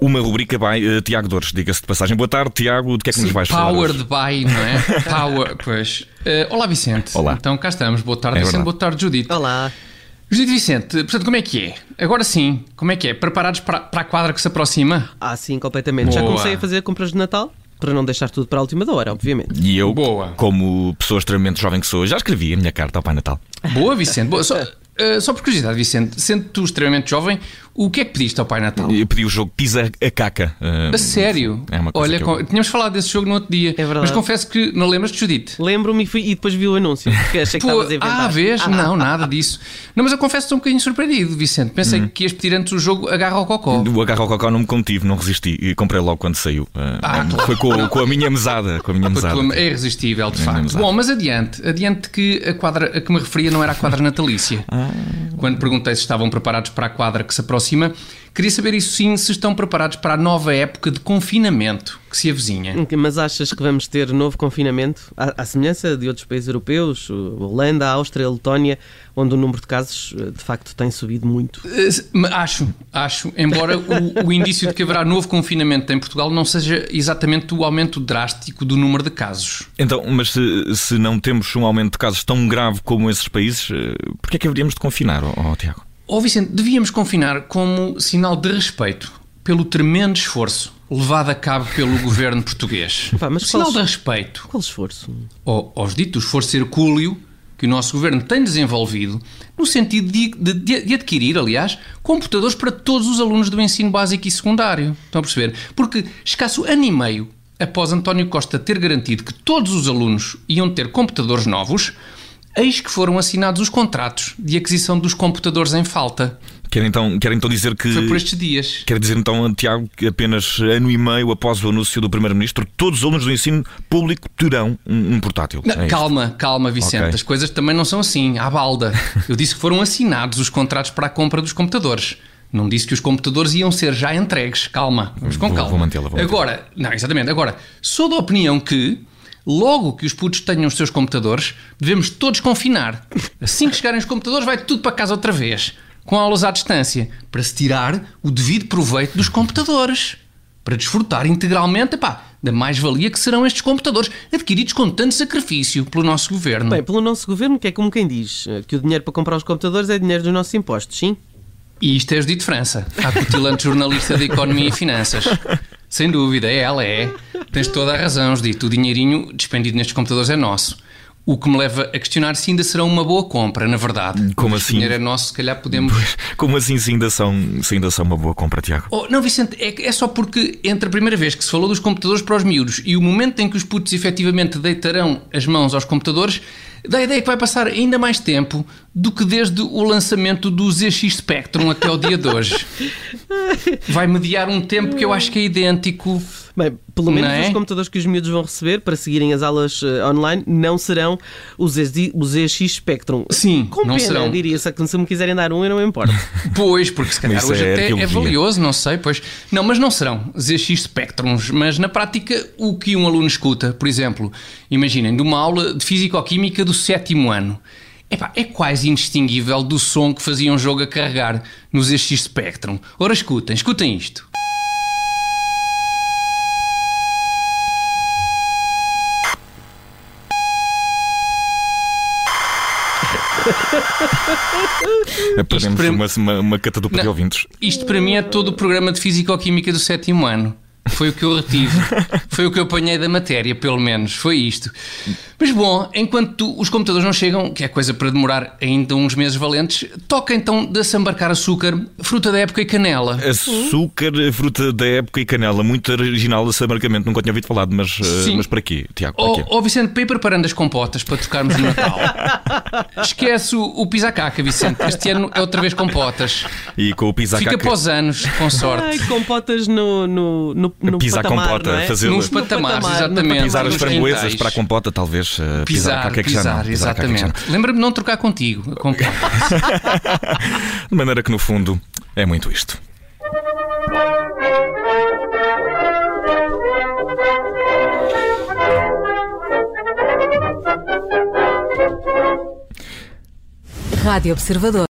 Uma rubrica by uh, Tiago Dores, diga-se de passagem. Boa tarde, Tiago. De que é que nos vais falar? Powered by, não é? Power, pois. Uh, olá, Vicente. Olá. Então cá estamos. Boa tarde, É Vicente. verdade. Boa tarde, Judite. Olá. Judite Vicente, portanto, como é que é? Agora sim, como é que é? Preparados para, para a quadra que se aproxima? Ah, sim, completamente. Já Boa. comecei a fazer compras de Natal, para não deixar tudo para a última hora, obviamente. E eu, Boa. como pessoa extremamente jovem que sou, já escrevi a minha carta ao Pai Natal. Boa, Vicente. Boa. Só, uh, só por curiosidade, Vicente, sendo tu extremamente jovem, o que é que pediste ao Pai Natal? Eu pedi o jogo Pisa a Caca. uh, A sério? É uma coisa Olha, que eu- com- tínhamos falado desse jogo no outro dia. É verdade. Mas confesso que não lembras de Judite. Lembro-me e, fui- e depois vi o anúncio, porque achei que Pô, estavas a inventar. ah, vês? Não, nada disso. Não, mas eu confesso que estou um bocadinho surpreendido, Vicente. Pensei Hum. que ias pedir antes o jogo Agarra ao Cocó. O agarro ao cocó não me contive, não resisti e comprei logo quando saiu. Uh, Ah. Foi com, com a minha mesada. Com a minha Com a mesada. É irresistível, de facto. Bom, mas adiante, adiante que a quadra a que me referia não era a quadra natalícia. Ah. Bye. Quando perguntei se estavam preparados para a quadra que se aproxima, queria saber isso sim, se estão preparados para a nova época de confinamento que se avizinha. Mas achas que vamos ter novo confinamento? À, à semelhança de outros países europeus, Holanda, a Áustria, a Letónia, onde o número de casos eh, de facto tem subido muito. Eh, Acho, acho, embora o, o indício de que haverá novo confinamento em Portugal não seja exatamente o aumento drástico do número de casos. Então, mas se, se não temos um aumento de casos tão grave como esses países, uh, porquê é que haveríamos de confinar, ó ó, Tiago? Ó Vicente, devíamos confinar como sinal de respeito pelo tremendo esforço levado a cabo pelo governo português. Pá, mas sinal qual- de respeito Qual esforço? ao- aos ditos esforço hercúleo que o nosso governo tem desenvolvido no sentido de, de- de adquirir, aliás, computadores para todos os alunos do ensino básico e secundário. Estão a perceber? Porque escasso ano e meio após António Costa ter garantido que todos os alunos iam ter computadores novos, eis que foram assinados os contratos de aquisição dos computadores em falta. Quer então, quer então dizer que. Foi por estes dias. Quer dizer então, Tiago, que apenas ano e meio após o anúncio do Primeiro-Ministro, todos os alunos do ensino público terão um, um portátil. Não, É isto. calma, calma, Vicente. Ok. As coisas também não são assim, à balda. Eu disse que foram assinados os contratos para a compra dos computadores. Não disse que os computadores iam ser já entregues. Calma, vamos com Vou- calma. vou mantê-la, vou mantê-la. Agora, não, exatamente. Agora, sou da opinião que, logo que os putos tenham os seus computadores, devemos todos confinar. Assim que chegarem os computadores, vai tudo para casa outra vez, com aulas à distância, para se tirar o devido proveito dos computadores. Para desfrutar integralmente epá, da mais-valia que serão estes computadores, adquiridos com tanto sacrifício pelo nosso governo. Bem, pelo nosso governo, que é como quem diz eh, que o dinheiro para comprar os computadores é dinheiro dos nossos impostos, sim? E isto é Judite França, a cutilante jornalista de Economia e Finanças. Sem dúvida, é ela, é. Tens toda a razão, Judite. O dinheirinho despendido nestes computadores é nosso. O que me leva a questionar se ainda serão uma boa compra, na verdade. Como Mas assim? O dinheiro é nosso, se calhar podemos. Como assim se ainda, são, se ainda são uma boa compra, Tiago? Oh, não, Vicente, é, é só porque entre a primeira vez que se falou dos computadores para os miúdos e o momento em que os putos efetivamente deitarão as mãos aos computadores, dá a ideia que vai passar ainda mais tempo do que desde o lançamento do ZX Spectrum até o dia de hoje. Vai mediar um tempo que eu acho que é idêntico. Bem, pelo menos é? os computadores que os miúdos vão receber para seguirem as aulas eh, online não serão os ZX, os ZX Spectrum. Sim, Com não pena, serão. diria. Se se me quiserem dar um, eu não me importo. Pois, porque se calhar hoje é até é valioso, não sei, pois. Não, mas não serão ZX Spectrums, mas na prática o que um aluno escuta, por exemplo, imaginem, de uma aula de Físico-Química do sétimo ano. Epá, é quase indistinguível do som que fazia um jogo a carregar no ZX Spectrum. Ora, escutem, escutem isto. Aprendemos para- uma, uma, uma cata do de ouvintes. Isto para mim é todo o programa de Físico-Química do sétimo ano. Foi o que eu retive. Foi o que eu apanhei da matéria, pelo menos. Foi isto. Mas bom, enquanto os computadores não chegam, que é coisa para demorar ainda uns meses valentes, toca então de sambarcar açúcar, fruta da época e canela. Açúcar, fruta da época e canela. Muito original esse amargamento. Nunca tinha ouvido falar, mas, uh, Sim. mas para quê, Tiago? Para Ó quê? oh, Vicente, para ir preparando as compotas para tocarmos no Natal. Esquece o, o pisacaca, Vicente. Este ano é outra vez compotas. E com o pizza Fica para os anos, com sorte. Ai, compotas no, no, no, no Pisar patamar, compota, não é? fazer- Nos No patamares, patamar, exatamente. Pisar as framboesas para a compota, talvez uh, pisar, pisar, pisar, pisar, exatamente. Lembra-me de não trocar contigo. de maneira que, no fundo, é muito isto. Rádio Observador.